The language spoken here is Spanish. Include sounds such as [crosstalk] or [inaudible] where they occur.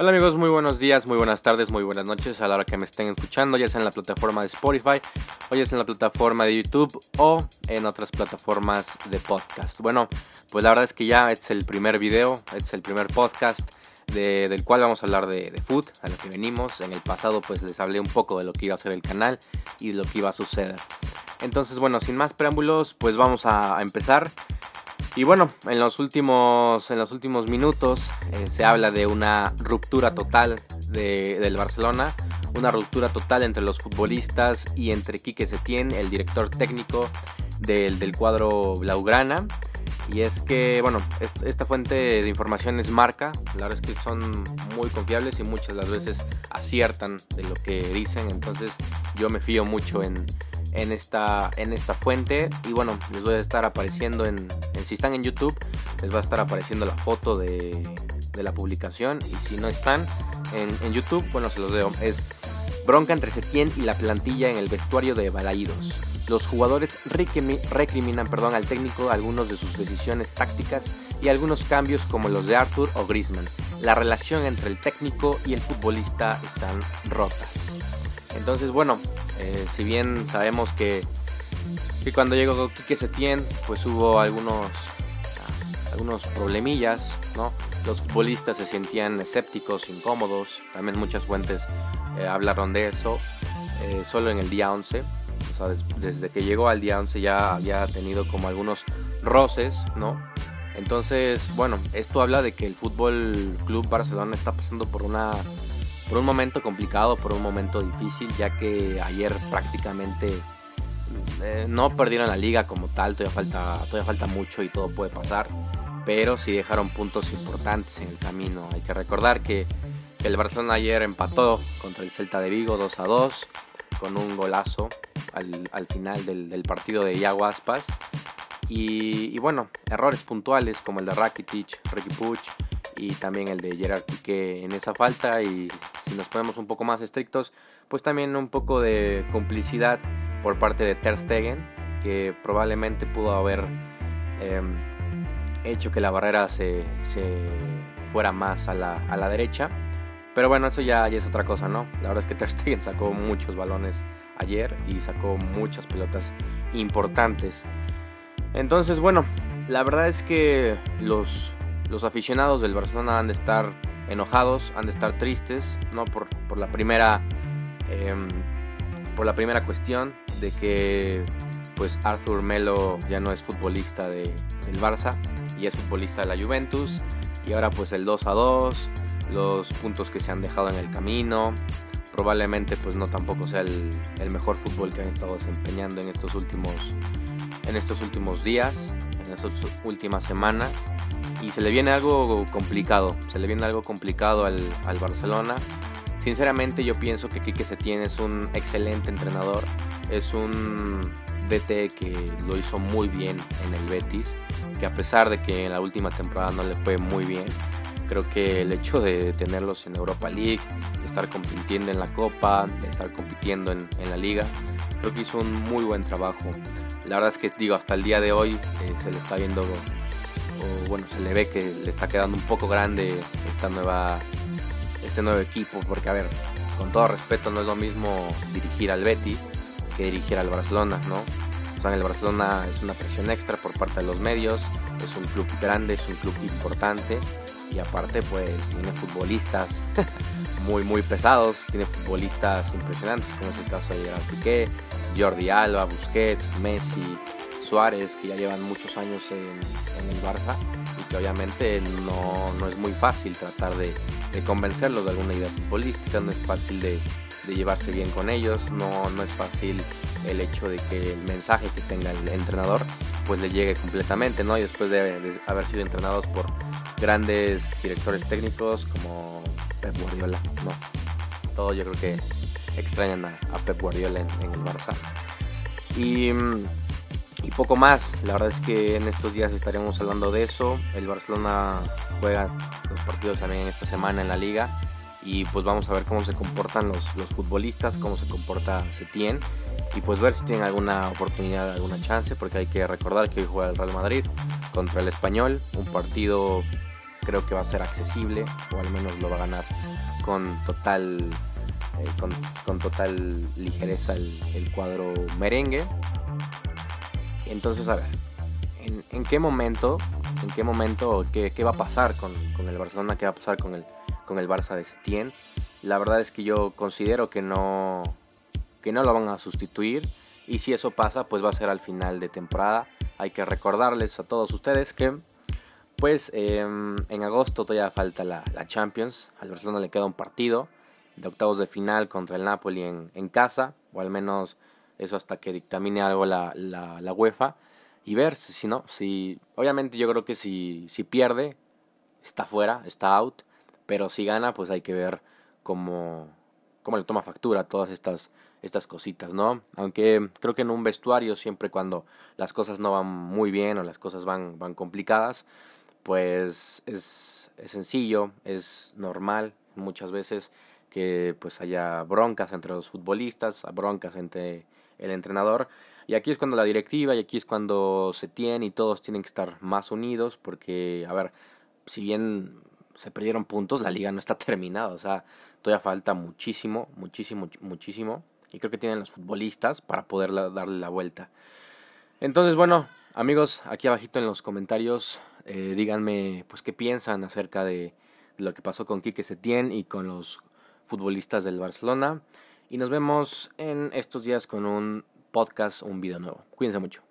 Hola amigos, muy buenos días, muy buenas tardes, muy buenas noches a la hora que me estén escuchando, ya sea en la plataforma de Spotify, o ya sea en la plataforma de YouTube o en otras plataformas de podcast. Bueno, pues la verdad es que ya es el primer video, es el primer podcast del cual vamos a hablar de, de food, a lo que venimos. En el pasado pues les hablé un poco de lo que iba a ser el canal y de lo que iba a suceder. Entonces bueno, sin más preámbulos, pues vamos a, empezar. Y bueno, en los últimos, en los últimos minutos eh, se habla de una ruptura total del Barcelona, una ruptura total entre los futbolistas y entre Quique Setién, el director técnico del, del cuadro Blaugrana. Y es que, bueno, esta fuente de información es marca, la verdad es que son muy confiables y muchas de las veces aciertan de lo que dicen, entonces yo me fío mucho en, en, esta, en esta fuente y bueno, les voy a estar apareciendo en, si están en YouTube, les va a estar apareciendo la foto de, de la publicación y si no están en, en, YouTube, bueno, se los veo, es bronca entre Setién y la plantilla en el vestuario de Balaídos. Los jugadores recriminan perdón, al técnico algunos de sus decisiones tácticas y algunos cambios como los de Arthur o Griezmann. La relación entre el técnico y el futbolista están rotas. Entonces, bueno, eh, si bien sabemos que, que cuando llegó Quique Setién, pues hubo algunos, algunos problemillas, ¿no? Los futbolistas se sentían escépticos, incómodos, también muchas fuentes eh, hablaron de eso, eh, solo en el día 11 desde que llegó al día 11 ya había tenido como algunos roces, ¿no? Entonces, bueno, esto habla de que el Fútbol Club Barcelona está pasando por una por un momento complicado, por un momento difícil, ya que ayer prácticamente eh, no perdieron la liga como tal, todavía falta, todavía falta mucho y todo puede pasar, pero sí dejaron puntos importantes en el camino. Hay que recordar que el Barcelona ayer empató contra el Celta de Vigo 2 a 2 con un golazo al, final del, partido de Iago Aspas. Y, bueno, errores puntuales como el de Rakitic, Ricky Puch y también el de Gerard Piqué en esa falta. Y si nos ponemos un poco más estrictos, pues también un poco de complicidad por parte de Ter Stegen, que probablemente pudo haber em, hecho que la barrera se, fuera más a la, a la derecha. Pero bueno, eso ya, ya, es otra cosa, ¿no? La verdad es que Ter Stegen sacó muchos balones ayer y sacó muchas pelotas importantes. Entonces, bueno, la verdad es que los, los aficionados del Barcelona han de estar enojados, han de estar tristes, ¿no? Por, por la primera. Em, por la primera cuestión de que pues Arthur Melo ya no es futbolista de, del Barça y es futbolista de la Juventus y ahora pues el 2 a 2 los puntos que se han dejado en el camino probablemente pues no tampoco sea el, mejor fútbol que han estado desempeñando en estos últimos en estos últimos días en estas últimas semanas y se le viene algo complicado se le viene algo complicado al, Barcelona sinceramente yo pienso que Quique Setién es un excelente entrenador es un DT que lo hizo muy bien en el Betis que a pesar de que en la última temporada no le fue muy bien creo que el hecho de tenerlos en Europa League estar compitiendo en la Copa, de estar compitiendo en, la Liga. Creo que hizo un muy buen trabajo. La verdad es que digo, hasta el día de hoy eh, se le está viendo, bueno, se le ve que le está quedando un poco grande esta nueva, este nuevo equipo, porque a ver, con todo respeto no es lo mismo dirigir al Betis que dirigir al Barcelona, ¿no? O sea, en el Barcelona es una presión extra por parte de los medios, es un club grande, es un club importante y aparte pues tiene futbolistas [laughs] muy muy pesados, tiene futbolistas impresionantes como es el caso de Gerard Piqué, Jordi Alba, Busquets, Messi, Suárez que ya llevan muchos años en, el Barça y que obviamente no, es muy fácil tratar de, convencerlos de alguna idea futbolística, no es fácil de, llevarse bien con ellos, no, no es fácil el hecho de que el mensaje que tenga el entrenador pues le llegue completamente, ¿no? Y después de haber sido entrenados por grandes directores técnicos como Pep Guardiola, ¿no? Todos yo creo que extrañan a, Pep Guardiola en, el Barça. Y, y, poco más, la verdad es que en estos días estaremos hablando de eso. El Barcelona juega los partidos también esta semana en la liga y pues vamos a ver cómo se comportan los, los futbolistas, cómo se comporta Setién y pues ver si tienen alguna oportunidad, alguna chance, porque hay que recordar que hoy juega el Real Madrid contra el Español, un partido creo que va a ser accesible o al menos lo va a ganar con total eh, con, total ligereza el, cuadro merengue. Entonces, a ver, ¿en, qué momento, en qué momento, qué, va a pasar con, con, el Barcelona, qué va a pasar con el, con el Barça de Setién? La verdad es que yo considero que no, que no lo van a sustituir y si eso pasa, pues va a ser al final de temporada. Hay que recordarles a todos ustedes que pues em, en agosto todavía falta la, la Champions, al Barcelona le queda un partido de octavos de final contra el Napoli en, en casa, o al menos eso hasta que dictamine algo la, la, la, UEFA, y ver si, no, si, obviamente yo creo que si, si pierde, está fuera, está out, pero si gana, pues hay que ver cómo, cómo le toma factura todas estas, estas cositas, ¿no? Aunque creo que en un vestuario, siempre cuando las cosas no van muy bien o las cosas van, van complicadas, pues es, es sencillo, es normal muchas veces que pues haya broncas entre los futbolistas, broncas entre el entrenador. Y aquí es cuando la directiva y aquí es cuando se tiene y todos tienen que estar más unidos porque, a ver, si bien se perdieron puntos, la liga no está [laughs] terminada, o sea, todavía falta muchísimo, muchísimo, muchísimo. Y creo que tienen los futbolistas para poder darle la vuelta. Entonces, bueno, amigos, aquí abajito en los comentarios, eh, díganme pues qué piensan acerca de, lo que pasó con Quique Setién y con los futbolistas del Barcelona. Y nos vemos en estos días con un podcast, un video nuevo. Cuídense mucho.